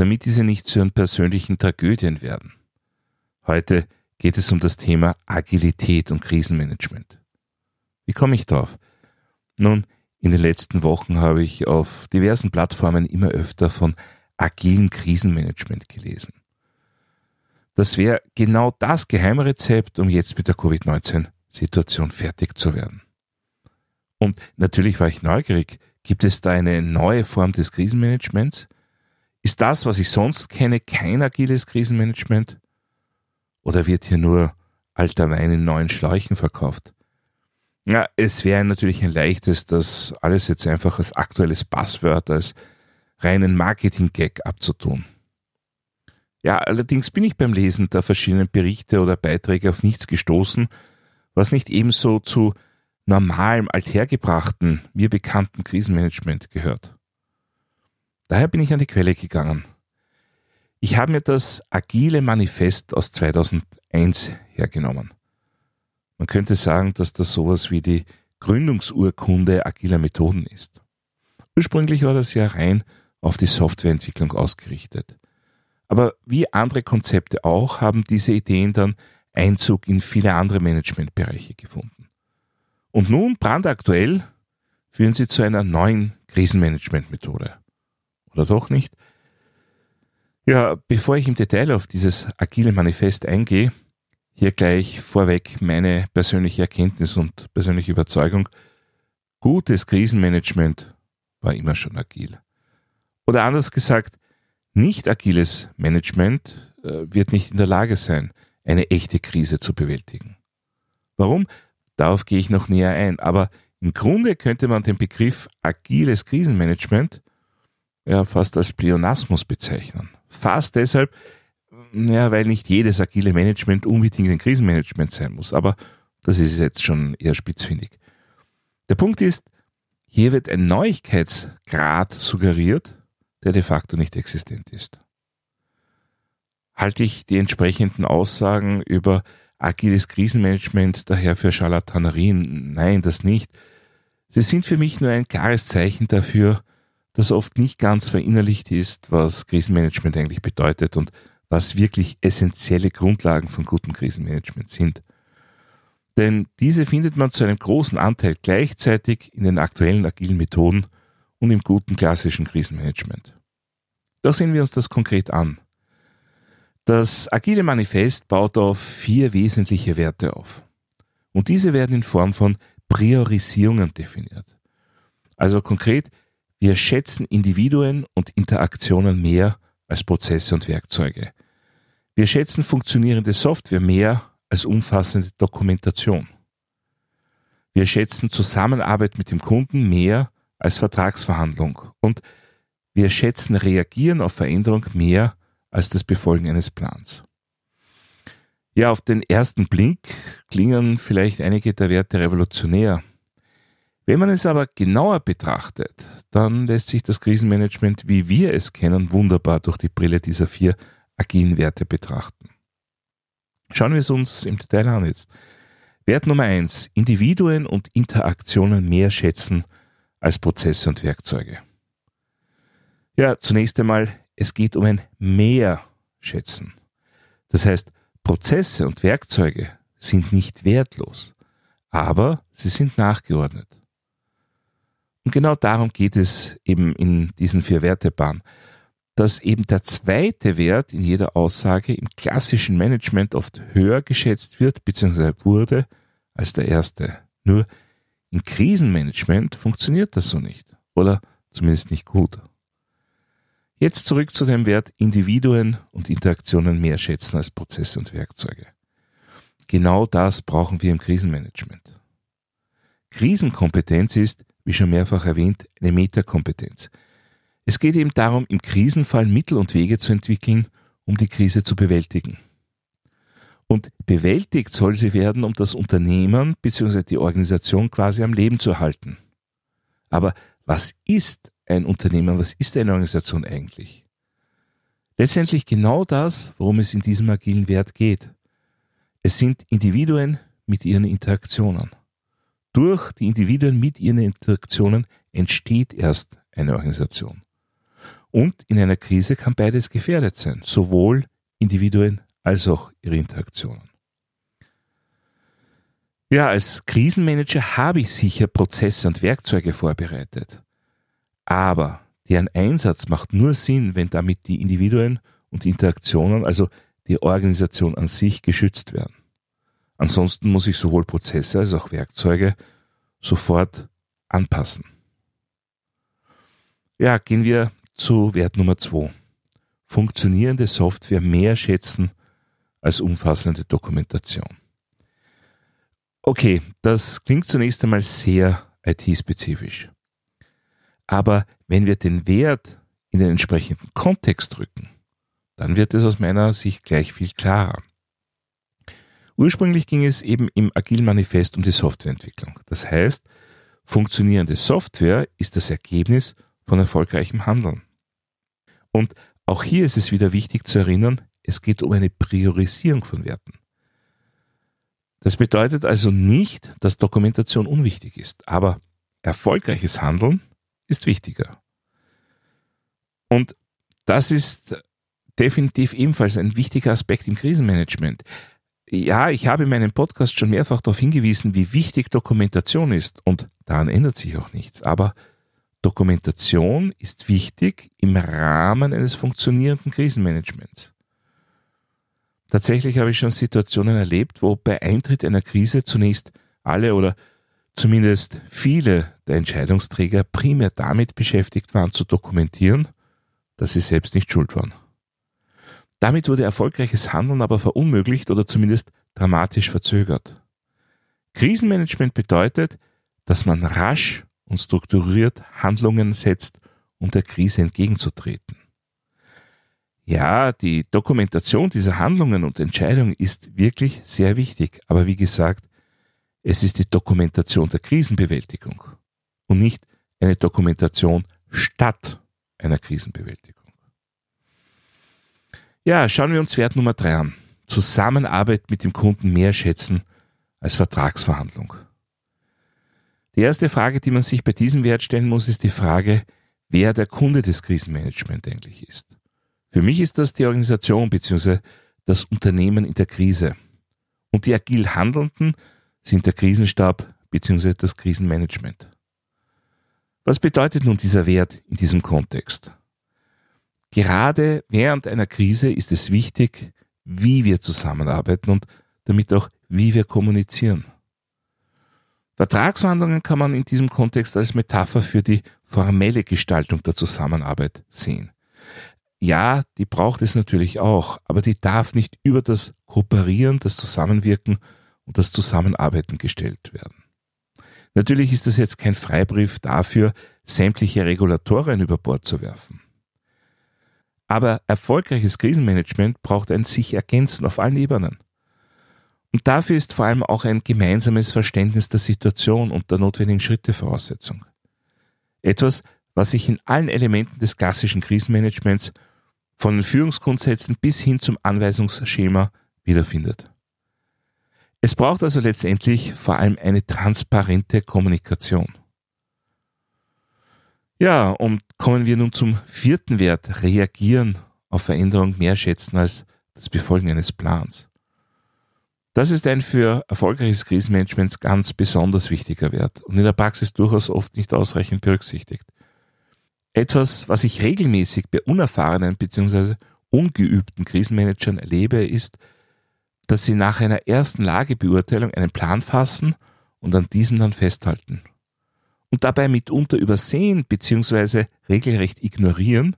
damit diese nicht zu ihren persönlichen Tragödien werden. Heute geht es um das Thema Agilität und Krisenmanagement. Wie komme ich darauf? Nun, in den letzten Wochen habe ich auf diversen Plattformen immer öfter von agilem Krisenmanagement gelesen. Das wäre genau das Geheimrezept, um jetzt mit der Covid-19-Situation fertig zu werden. Und natürlich war ich neugierig, gibt es da eine neue Form des Krisenmanagements? Ist das, was ich sonst kenne, kein agiles Krisenmanagement? Oder wird hier nur alter Wein in neuen Schläuchen verkauft? Ja, es wäre natürlich ein leichtes, das alles jetzt einfach als aktuelles Passwort, als reinen Marketing-Gag abzutun. Ja, allerdings bin ich beim Lesen der verschiedenen Berichte oder Beiträge auf nichts gestoßen, was nicht ebenso zu normalem, althergebrachten, mir bekannten Krisenmanagement gehört. Daher bin ich an die Quelle gegangen ich habe mir das Agile Manifest aus 2001 hergenommen. Man könnte sagen, dass das sowas wie die Gründungsurkunde agiler Methoden ist. Ursprünglich war das ja rein auf die Softwareentwicklung ausgerichtet. Aber wie andere Konzepte auch, haben diese Ideen dann Einzug in viele andere Managementbereiche gefunden. Und nun, brandaktuell, führen sie zu einer neuen Krisenmanagementmethode. Oder doch nicht? Ja, bevor ich im Detail auf dieses agile Manifest eingehe, hier gleich vorweg meine persönliche Erkenntnis und persönliche Überzeugung. Gutes Krisenmanagement war immer schon agil. Oder anders gesagt, nicht agiles Management äh, wird nicht in der Lage sein, eine echte Krise zu bewältigen. Warum? Darauf gehe ich noch näher ein. Aber im Grunde könnte man den Begriff agiles Krisenmanagement ja fast als Pleonasmus bezeichnen. Fast deshalb, ja, weil nicht jedes agile Management unbedingt ein Krisenmanagement sein muss, aber das ist jetzt schon eher spitzfindig. Der Punkt ist, hier wird ein Neuigkeitsgrad suggeriert, der de facto nicht existent ist. Halte ich die entsprechenden Aussagen über agiles Krisenmanagement daher für Scharlatanerien? Nein, das nicht. Sie sind für mich nur ein klares Zeichen dafür, dass oft nicht ganz verinnerlicht ist, was Krisenmanagement eigentlich bedeutet und was wirklich essentielle Grundlagen von gutem Krisenmanagement sind. Denn diese findet man zu einem großen Anteil gleichzeitig in den aktuellen agilen Methoden und im guten klassischen Krisenmanagement. Doch sehen wir uns das konkret an. Das agile Manifest baut auf vier wesentliche Werte auf. Und diese werden in Form von Priorisierungen definiert. Also konkret, wir schätzen Individuen und Interaktionen mehr als Prozesse und Werkzeuge. Wir schätzen funktionierende Software mehr als umfassende Dokumentation. Wir schätzen Zusammenarbeit mit dem Kunden mehr als Vertragsverhandlung und wir schätzen Reagieren auf Veränderung mehr als das Befolgen eines Plans. Ja, auf den ersten Blick klingen vielleicht einige der Werte revolutionär, wenn man es aber genauer betrachtet, dann lässt sich das Krisenmanagement, wie wir es kennen, wunderbar durch die Brille dieser vier agilen Werte betrachten. Schauen wir es uns im Detail an jetzt. Wert Nummer eins: Individuen und Interaktionen mehr schätzen als Prozesse und Werkzeuge. Ja, zunächst einmal, es geht um ein Mehr schätzen. Das heißt, Prozesse und Werkzeuge sind nicht wertlos, aber sie sind nachgeordnet. Und genau darum geht es eben in diesen vier Wertebahnen, dass eben der zweite Wert in jeder Aussage im klassischen Management oft höher geschätzt wird bzw. wurde als der erste. Nur im Krisenmanagement funktioniert das so nicht oder zumindest nicht gut. Jetzt zurück zu dem Wert Individuen und Interaktionen mehr schätzen als Prozesse und Werkzeuge. Genau das brauchen wir im Krisenmanagement. Krisenkompetenz ist, wie schon mehrfach erwähnt, eine Metakompetenz. Es geht eben darum, im Krisenfall Mittel und Wege zu entwickeln, um die Krise zu bewältigen. Und bewältigt soll sie werden, um das Unternehmen bzw. die Organisation quasi am Leben zu halten. Aber was ist ein Unternehmen, was ist eine Organisation eigentlich? Letztendlich genau das, worum es in diesem agilen Wert geht. Es sind Individuen mit ihren Interaktionen. Durch die Individuen mit ihren Interaktionen entsteht erst eine Organisation. Und in einer Krise kann beides gefährdet sein, sowohl Individuen als auch ihre Interaktionen. Ja, als Krisenmanager habe ich sicher Prozesse und Werkzeuge vorbereitet. Aber deren Einsatz macht nur Sinn, wenn damit die Individuen und die Interaktionen, also die Organisation an sich, geschützt werden. Ansonsten muss ich sowohl Prozesse als auch Werkzeuge sofort anpassen. Ja, gehen wir zu Wert Nummer zwei. Funktionierende Software mehr schätzen als umfassende Dokumentation. Okay, das klingt zunächst einmal sehr IT-spezifisch. Aber wenn wir den Wert in den entsprechenden Kontext rücken, dann wird es aus meiner Sicht gleich viel klarer. Ursprünglich ging es eben im Agile Manifest um die Softwareentwicklung. Das heißt, funktionierende Software ist das Ergebnis von erfolgreichem Handeln. Und auch hier ist es wieder wichtig zu erinnern, es geht um eine Priorisierung von Werten. Das bedeutet also nicht, dass Dokumentation unwichtig ist, aber erfolgreiches Handeln ist wichtiger. Und das ist definitiv ebenfalls ein wichtiger Aspekt im Krisenmanagement. Ja, ich habe in meinem Podcast schon mehrfach darauf hingewiesen, wie wichtig Dokumentation ist und daran ändert sich auch nichts. Aber Dokumentation ist wichtig im Rahmen eines funktionierenden Krisenmanagements. Tatsächlich habe ich schon Situationen erlebt, wo bei Eintritt einer Krise zunächst alle oder zumindest viele der Entscheidungsträger primär damit beschäftigt waren zu dokumentieren, dass sie selbst nicht schuld waren. Damit wurde erfolgreiches Handeln aber verunmöglicht oder zumindest dramatisch verzögert. Krisenmanagement bedeutet, dass man rasch und strukturiert Handlungen setzt, um der Krise entgegenzutreten. Ja, die Dokumentation dieser Handlungen und Entscheidungen ist wirklich sehr wichtig, aber wie gesagt, es ist die Dokumentation der Krisenbewältigung und nicht eine Dokumentation statt einer Krisenbewältigung. Ja, schauen wir uns Wert Nummer drei an. Zusammenarbeit mit dem Kunden mehr schätzen als Vertragsverhandlung. Die erste Frage, die man sich bei diesem Wert stellen muss, ist die Frage, wer der Kunde des Krisenmanagements eigentlich ist. Für mich ist das die Organisation bzw. das Unternehmen in der Krise. Und die agil Handelnden sind der Krisenstab bzw. das Krisenmanagement. Was bedeutet nun dieser Wert in diesem Kontext? Gerade während einer Krise ist es wichtig, wie wir zusammenarbeiten und damit auch, wie wir kommunizieren. Vertragsverhandlungen kann man in diesem Kontext als Metapher für die formelle Gestaltung der Zusammenarbeit sehen. Ja, die braucht es natürlich auch, aber die darf nicht über das Kooperieren, das Zusammenwirken und das Zusammenarbeiten gestellt werden. Natürlich ist das jetzt kein Freibrief dafür, sämtliche Regulatoren über Bord zu werfen. Aber erfolgreiches Krisenmanagement braucht ein sich ergänzen auf allen Ebenen. Und dafür ist vor allem auch ein gemeinsames Verständnis der Situation und der notwendigen Schritte Voraussetzung. Etwas, was sich in allen Elementen des klassischen Krisenmanagements von den Führungsgrundsätzen bis hin zum Anweisungsschema wiederfindet. Es braucht also letztendlich vor allem eine transparente Kommunikation. Ja, und kommen wir nun zum vierten Wert, reagieren auf Veränderung mehr schätzen als das Befolgen eines Plans. Das ist ein für erfolgreiches Krisenmanagement ganz besonders wichtiger Wert und in der Praxis durchaus oft nicht ausreichend berücksichtigt. Etwas, was ich regelmäßig bei unerfahrenen bzw. ungeübten Krisenmanagern erlebe, ist, dass sie nach einer ersten Lagebeurteilung einen Plan fassen und an diesem dann festhalten. Und dabei mitunter übersehen bzw. regelrecht ignorieren,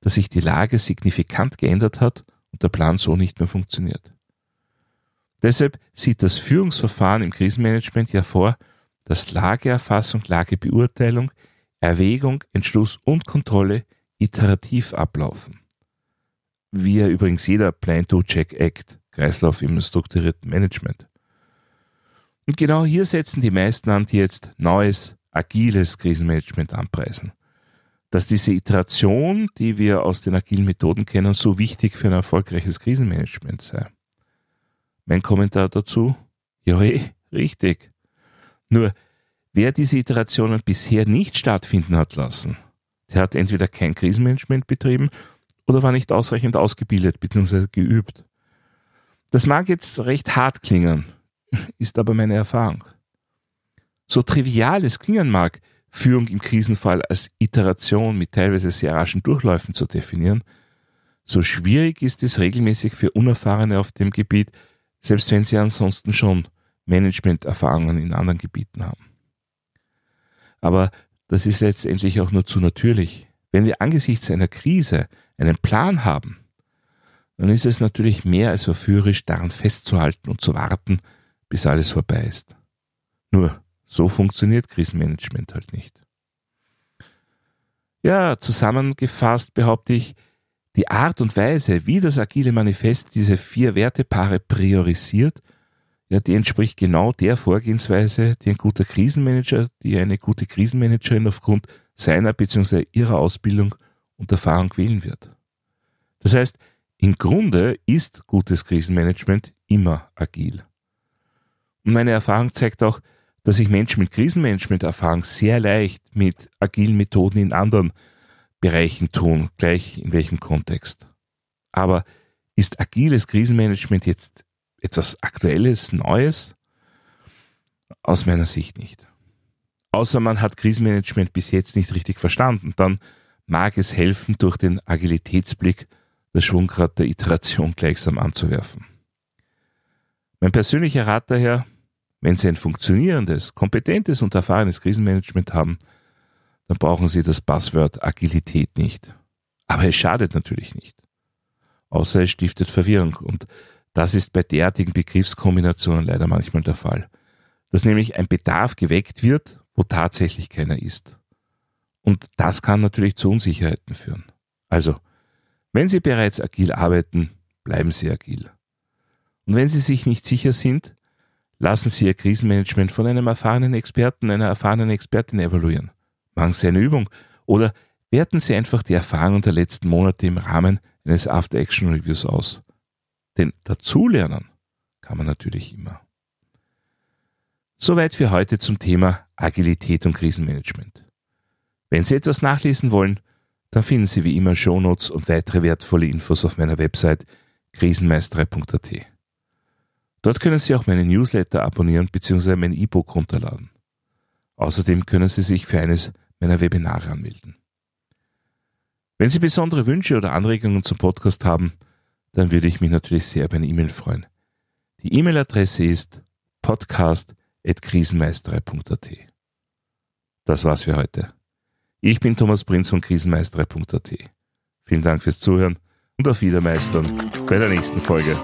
dass sich die Lage signifikant geändert hat und der Plan so nicht mehr funktioniert. Deshalb sieht das Führungsverfahren im Krisenmanagement ja vor, dass Lageerfassung, Lagebeurteilung Erwägung, Entschluss und Kontrolle iterativ ablaufen. Wie ja übrigens jeder Plan-to-Check-Act, Kreislauf im strukturierten Management. Und genau hier setzen die meisten an, die jetzt neues, agiles Krisenmanagement anpreisen. Dass diese Iteration, die wir aus den agilen Methoden kennen, so wichtig für ein erfolgreiches Krisenmanagement sei. Mein Kommentar dazu? Ja, richtig. Nur, wer diese Iterationen bisher nicht stattfinden hat lassen, der hat entweder kein Krisenmanagement betrieben oder war nicht ausreichend ausgebildet bzw. geübt. Das mag jetzt recht hart klingen, ist aber meine Erfahrung. So trivial es klingen mag, Führung im Krisenfall als Iteration mit teilweise sehr raschen Durchläufen zu definieren, so schwierig ist es regelmäßig für Unerfahrene auf dem Gebiet, selbst wenn sie ansonsten schon Managementerfahrungen in anderen Gebieten haben. Aber das ist letztendlich auch nur zu natürlich. Wenn wir angesichts einer Krise einen Plan haben, dann ist es natürlich mehr als verführerisch, daran festzuhalten und zu warten, bis alles vorbei ist. Nur, so funktioniert Krisenmanagement halt nicht. Ja, zusammengefasst behaupte ich, die Art und Weise, wie das agile Manifest diese vier Wertepaare priorisiert, ja, die entspricht genau der Vorgehensweise, die ein guter Krisenmanager, die eine gute Krisenmanagerin aufgrund seiner bzw. ihrer Ausbildung und Erfahrung wählen wird. Das heißt, im Grunde ist gutes Krisenmanagement immer agil. Und meine Erfahrung zeigt auch, dass sich Menschen mit Krisenmanagement-Erfahrung sehr leicht mit agilen Methoden in anderen Bereichen tun, gleich in welchem Kontext. Aber ist agiles Krisenmanagement jetzt etwas Aktuelles, Neues? Aus meiner Sicht nicht. Außer man hat Krisenmanagement bis jetzt nicht richtig verstanden, dann mag es helfen, durch den Agilitätsblick das Schwungrad der Iteration gleichsam anzuwerfen. Mein persönlicher Rat daher, wenn Sie ein funktionierendes, kompetentes und erfahrenes Krisenmanagement haben, dann brauchen Sie das Passwort Agilität nicht. Aber es schadet natürlich nicht. Außer es stiftet Verwirrung und das ist bei derartigen Begriffskombinationen leider manchmal der Fall. Dass nämlich ein Bedarf geweckt wird, wo tatsächlich keiner ist. Und das kann natürlich zu Unsicherheiten führen. Also, wenn Sie bereits agil arbeiten, bleiben Sie agil. Und wenn Sie sich nicht sicher sind, lassen Sie Ihr Krisenmanagement von einem erfahrenen Experten, einer erfahrenen Expertin evaluieren. Machen Sie eine Übung oder werten Sie einfach die Erfahrungen der letzten Monate im Rahmen eines After-Action-Reviews aus. Denn dazulernen kann man natürlich immer. Soweit für heute zum Thema Agilität und Krisenmanagement. Wenn Sie etwas nachlesen wollen, dann finden Sie wie immer Shownotes und weitere wertvolle Infos auf meiner Website krisenmeisterei.at. Dort können Sie auch meine Newsletter abonnieren bzw. mein E-Book runterladen. Außerdem können Sie sich für eines meiner Webinare anmelden. Wenn Sie besondere Wünsche oder Anregungen zum Podcast haben, dann würde ich mich natürlich sehr über eine E-Mail freuen. Die E-Mail-Adresse ist podcast.krisenmeisterei.at. Das war's für heute. Ich bin Thomas Prinz von krisenmeisterei.at. Vielen Dank fürs Zuhören und auf Wiedermeistern bei der nächsten Folge.